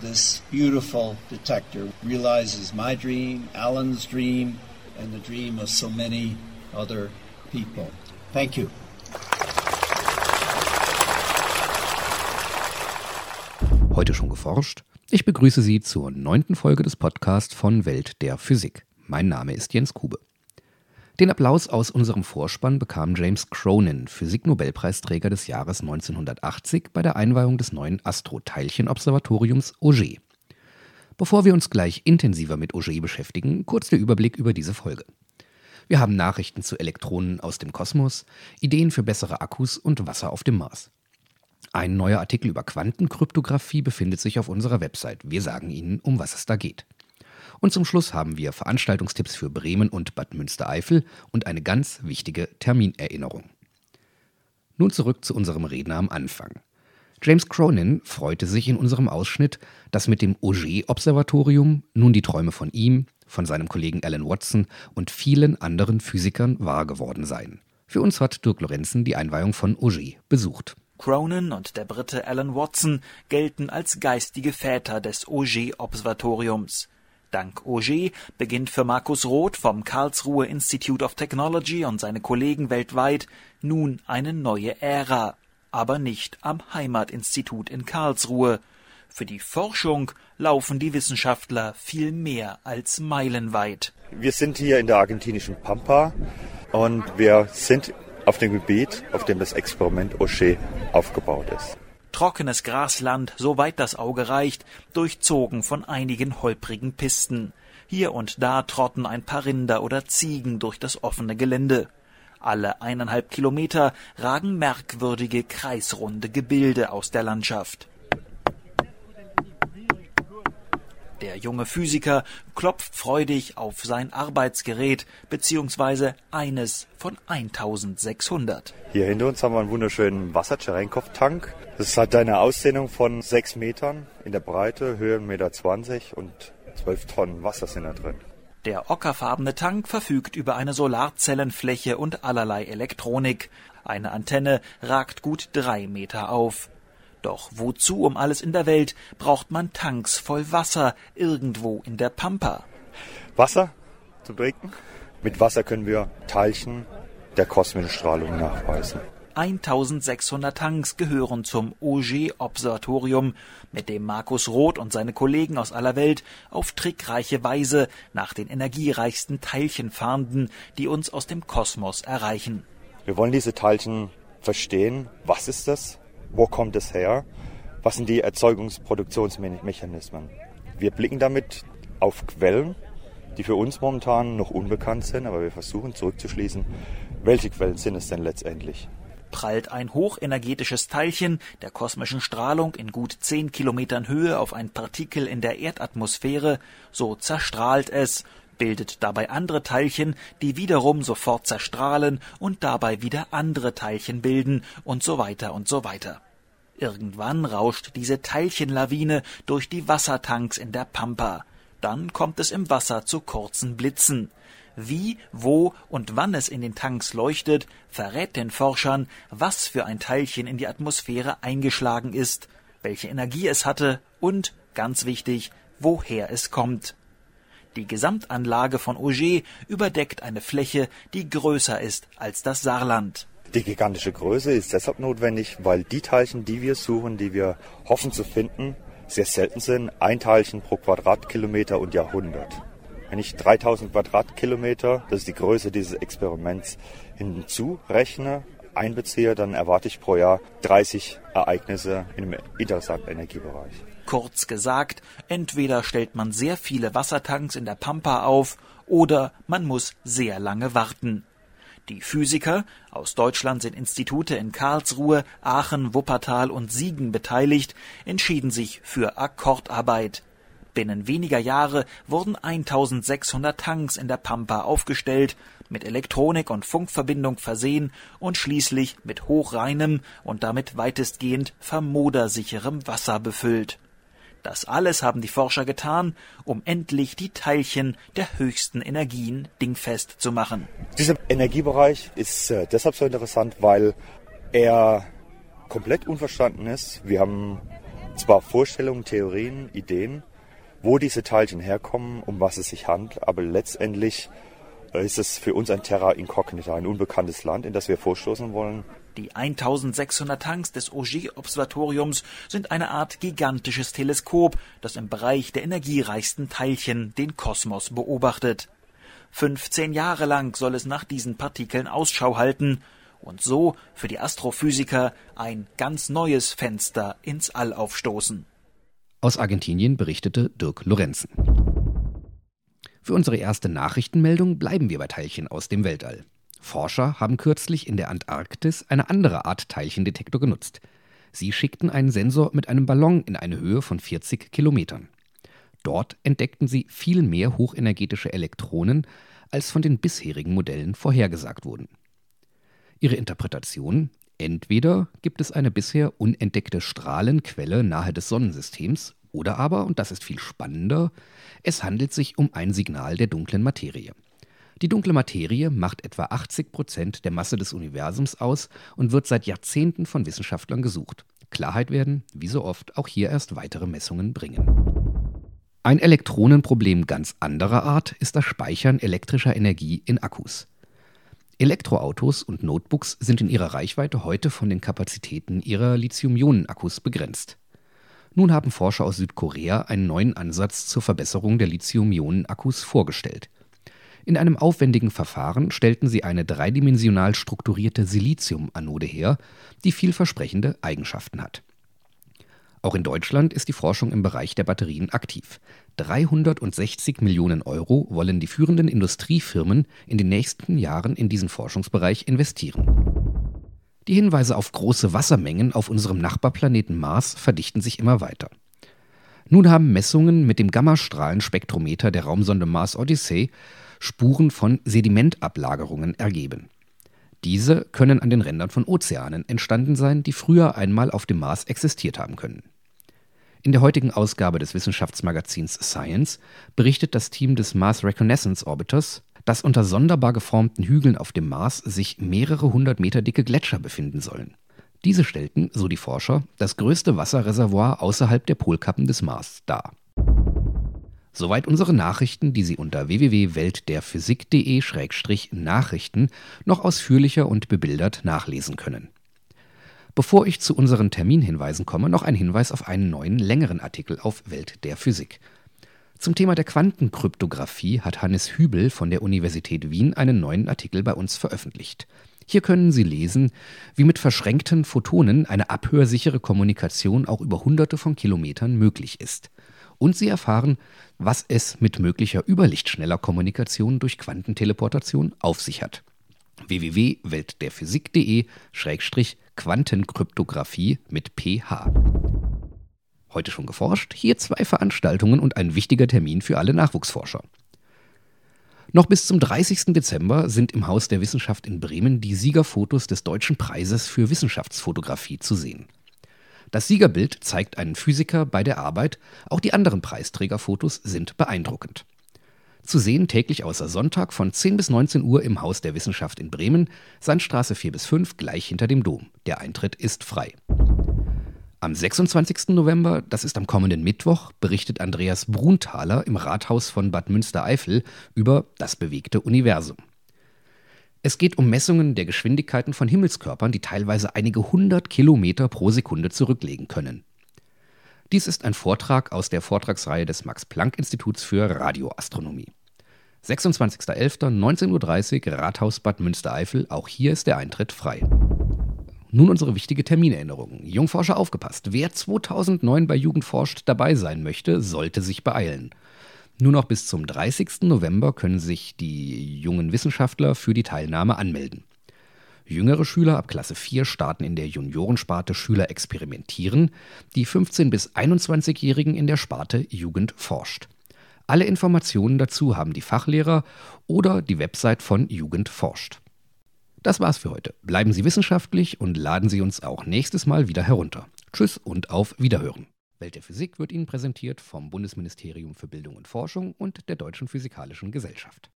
this beautiful detector realizes my dream, Alan's dream, and the dream of so many other people. Thank you. Heute schon geforscht? Ich begrüße Sie zur neunten Folge des Podcasts von Welt der Physik. Mein Name ist Jens Kube. Den Applaus aus unserem Vorspann bekam James Cronin, Physiknobelpreisträger des Jahres 1980 bei der Einweihung des neuen Astroteilchenobservatoriums Auger. Bevor wir uns gleich intensiver mit Auger beschäftigen, kurz der Überblick über diese Folge. Wir haben Nachrichten zu Elektronen aus dem Kosmos, Ideen für bessere Akkus und Wasser auf dem Mars. Ein neuer Artikel über Quantenkryptographie befindet sich auf unserer Website. Wir sagen Ihnen, um was es da geht. Und zum Schluss haben wir Veranstaltungstipps für Bremen und Bad Münstereifel und eine ganz wichtige Terminerinnerung. Nun zurück zu unserem Redner am Anfang. James Cronin freute sich in unserem Ausschnitt, dass mit dem Auger-Observatorium nun die Träume von ihm, von seinem Kollegen Alan Watson und vielen anderen Physikern wahr geworden seien. Für uns hat Dirk Lorenzen die Einweihung von Auger besucht. Cronin und der Brite Alan Watson gelten als geistige Väter des Auger-Observatoriums. Dank Auger beginnt für Markus Roth vom Karlsruhe Institute of Technology und seine Kollegen weltweit nun eine neue Ära, aber nicht am Heimatinstitut in Karlsruhe. Für die Forschung laufen die Wissenschaftler viel mehr als meilenweit. Wir sind hier in der argentinischen Pampa und wir sind auf dem Gebiet, auf dem das Experiment Auger aufgebaut ist trockenes Grasland, soweit das Auge reicht, durchzogen von einigen holprigen Pisten. Hier und da trotten ein paar Rinder oder Ziegen durch das offene Gelände. Alle eineinhalb Kilometer ragen merkwürdige kreisrunde Gebilde aus der Landschaft. Der junge Physiker klopft freudig auf sein Arbeitsgerät beziehungsweise eines von 1600. Hier hinter uns haben wir einen wunderschönen Wasser-Cherenkov-Tank. Das hat eine Ausdehnung von 6 Metern in der Breite, Höhe 1,20 Meter und 12 Tonnen Wasser sind da drin. Der ockerfarbene Tank verfügt über eine Solarzellenfläche und allerlei Elektronik. Eine Antenne ragt gut drei Meter auf. Doch wozu um alles in der Welt braucht man Tanks voll Wasser irgendwo in der Pampa? Wasser zum Trinken. Mit Wasser können wir Teilchen der kosmischen Strahlung nachweisen. 1600 Tanks gehören zum Auger-Observatorium, mit dem Markus Roth und seine Kollegen aus aller Welt auf trickreiche Weise nach den energiereichsten Teilchen fahnden, die uns aus dem Kosmos erreichen. Wir wollen diese Teilchen verstehen. Was ist das? Wo kommt es her? Was sind die Erzeugungs-Produktionsmechanismen? Wir blicken damit auf Quellen, die für uns momentan noch unbekannt sind, aber wir versuchen zurückzuschließen, welche Quellen sind es denn letztendlich? Prallt ein hochenergetisches Teilchen der kosmischen Strahlung in gut zehn Kilometern Höhe auf ein Partikel in der Erdatmosphäre, so zerstrahlt es, bildet dabei andere Teilchen, die wiederum sofort zerstrahlen und dabei wieder andere Teilchen bilden und so weiter und so weiter. Irgendwann rauscht diese Teilchenlawine durch die Wassertanks in der Pampa. Dann kommt es im Wasser zu kurzen Blitzen. Wie, wo und wann es in den Tanks leuchtet, verrät den Forschern, was für ein Teilchen in die Atmosphäre eingeschlagen ist, welche Energie es hatte und, ganz wichtig, woher es kommt. Die Gesamtanlage von Auger überdeckt eine Fläche, die größer ist als das Saarland. Die gigantische Größe ist deshalb notwendig, weil die Teilchen, die wir suchen, die wir hoffen zu finden, sehr selten sind. Ein Teilchen pro Quadratkilometer und Jahrhundert. Wenn ich 3000 Quadratkilometer, das ist die Größe dieses Experiments, hinzurechne, einbeziehe, dann erwarte ich pro Jahr 30 Ereignisse im interessanten Energiebereich. Kurz gesagt, entweder stellt man sehr viele Wassertanks in der Pampa auf oder man muss sehr lange warten. Die Physiker aus Deutschland sind Institute in Karlsruhe, Aachen, Wuppertal und Siegen beteiligt, entschieden sich für Akkordarbeit. Binnen weniger Jahre wurden 1600 Tanks in der Pampa aufgestellt, mit Elektronik und Funkverbindung versehen und schließlich mit hochreinem und damit weitestgehend vermodersicherem Wasser befüllt. Das alles haben die Forscher getan, um endlich die Teilchen der höchsten Energien dingfest zu machen. Dieser Energiebereich ist äh, deshalb so interessant, weil er komplett unverstanden ist. Wir haben zwar Vorstellungen, Theorien, Ideen, wo diese Teilchen herkommen, um was es sich handelt, aber letztendlich ist es für uns ein Terra Incognita, ein unbekanntes Land, in das wir vorstoßen wollen. Die 1600 Tanks des Auger-Observatoriums sind eine Art gigantisches Teleskop, das im Bereich der energiereichsten Teilchen den Kosmos beobachtet. 15 Jahre lang soll es nach diesen Partikeln Ausschau halten und so für die Astrophysiker ein ganz neues Fenster ins All aufstoßen. Aus Argentinien berichtete Dirk Lorenzen. Für unsere erste Nachrichtenmeldung bleiben wir bei Teilchen aus dem Weltall. Forscher haben kürzlich in der Antarktis eine andere Art Teilchendetektor genutzt. Sie schickten einen Sensor mit einem Ballon in eine Höhe von 40 Kilometern. Dort entdeckten sie viel mehr hochenergetische Elektronen, als von den bisherigen Modellen vorhergesagt wurden. Ihre Interpretation Entweder gibt es eine bisher unentdeckte Strahlenquelle nahe des Sonnensystems, oder aber, und das ist viel spannender, es handelt sich um ein Signal der dunklen Materie. Die dunkle Materie macht etwa 80 Prozent der Masse des Universums aus und wird seit Jahrzehnten von Wissenschaftlern gesucht. Klarheit werden, wie so oft, auch hier erst weitere Messungen bringen. Ein Elektronenproblem ganz anderer Art ist das Speichern elektrischer Energie in Akkus. Elektroautos und Notebooks sind in ihrer Reichweite heute von den Kapazitäten ihrer Lithium-Ionen-Akkus begrenzt. Nun haben Forscher aus Südkorea einen neuen Ansatz zur Verbesserung der Lithium-Ionen-Akkus vorgestellt. In einem aufwendigen Verfahren stellten sie eine dreidimensional strukturierte Silizium-Anode her, die vielversprechende Eigenschaften hat. Auch in Deutschland ist die Forschung im Bereich der Batterien aktiv. 360 Millionen Euro wollen die führenden Industriefirmen in den nächsten Jahren in diesen Forschungsbereich investieren. Die Hinweise auf große Wassermengen auf unserem Nachbarplaneten Mars verdichten sich immer weiter. Nun haben Messungen mit dem Gammastrahlenspektrometer der Raumsonde Mars Odyssey Spuren von Sedimentablagerungen ergeben. Diese können an den Rändern von Ozeanen entstanden sein, die früher einmal auf dem Mars existiert haben können. In der heutigen Ausgabe des Wissenschaftsmagazins Science berichtet das Team des Mars Reconnaissance Orbiters, dass unter sonderbar geformten Hügeln auf dem Mars sich mehrere hundert Meter dicke Gletscher befinden sollen. Diese stellten, so die Forscher, das größte Wasserreservoir außerhalb der Polkappen des Mars dar. Soweit unsere Nachrichten, die Sie unter www.weltderphysik.de-nachrichten noch ausführlicher und bebildert nachlesen können. Bevor ich zu unseren Terminhinweisen komme, noch ein Hinweis auf einen neuen, längeren Artikel auf Welt der Physik. Zum Thema der Quantenkryptographie hat Hannes Hübel von der Universität Wien einen neuen Artikel bei uns veröffentlicht. Hier können Sie lesen, wie mit verschränkten Photonen eine abhörsichere Kommunikation auch über Hunderte von Kilometern möglich ist. Und Sie erfahren, was es mit möglicher überlichtschneller Kommunikation durch Quantenteleportation auf sich hat. www.weltderphysik.de-quantenkryptographie mit ph. Heute schon geforscht, hier zwei Veranstaltungen und ein wichtiger Termin für alle Nachwuchsforscher. Noch bis zum 30. Dezember sind im Haus der Wissenschaft in Bremen die Siegerfotos des Deutschen Preises für Wissenschaftsfotografie zu sehen. Das Siegerbild zeigt einen Physiker bei der Arbeit, auch die anderen Preisträgerfotos sind beeindruckend. Zu sehen täglich außer Sonntag von 10 bis 19 Uhr im Haus der Wissenschaft in Bremen, Sandstraße 4 bis 5, gleich hinter dem Dom. Der Eintritt ist frei. Am 26. November, das ist am kommenden Mittwoch, berichtet Andreas Brunthaler im Rathaus von Bad Münstereifel über das bewegte Universum. Es geht um Messungen der Geschwindigkeiten von Himmelskörpern, die teilweise einige hundert Kilometer pro Sekunde zurücklegen können. Dies ist ein Vortrag aus der Vortragsreihe des Max-Planck-Instituts für Radioastronomie. 26.11.19.30 Uhr Rathaus Bad Münstereifel, auch hier ist der Eintritt frei. Nun unsere wichtige Terminerinnerung. Jungforscher aufgepasst. Wer 2009 bei Jugendforscht dabei sein möchte, sollte sich beeilen. Nur noch bis zum 30. November können sich die jungen Wissenschaftler für die Teilnahme anmelden. Jüngere Schüler ab Klasse 4 starten in der Juniorensparte Schüler experimentieren, die 15- bis 21-Jährigen in der Sparte Jugend forscht. Alle Informationen dazu haben die Fachlehrer oder die Website von Jugend forscht. Das war's für heute. Bleiben Sie wissenschaftlich und laden Sie uns auch nächstes Mal wieder herunter. Tschüss und auf Wiederhören. Welt der Physik wird Ihnen präsentiert vom Bundesministerium für Bildung und Forschung und der Deutschen Physikalischen Gesellschaft.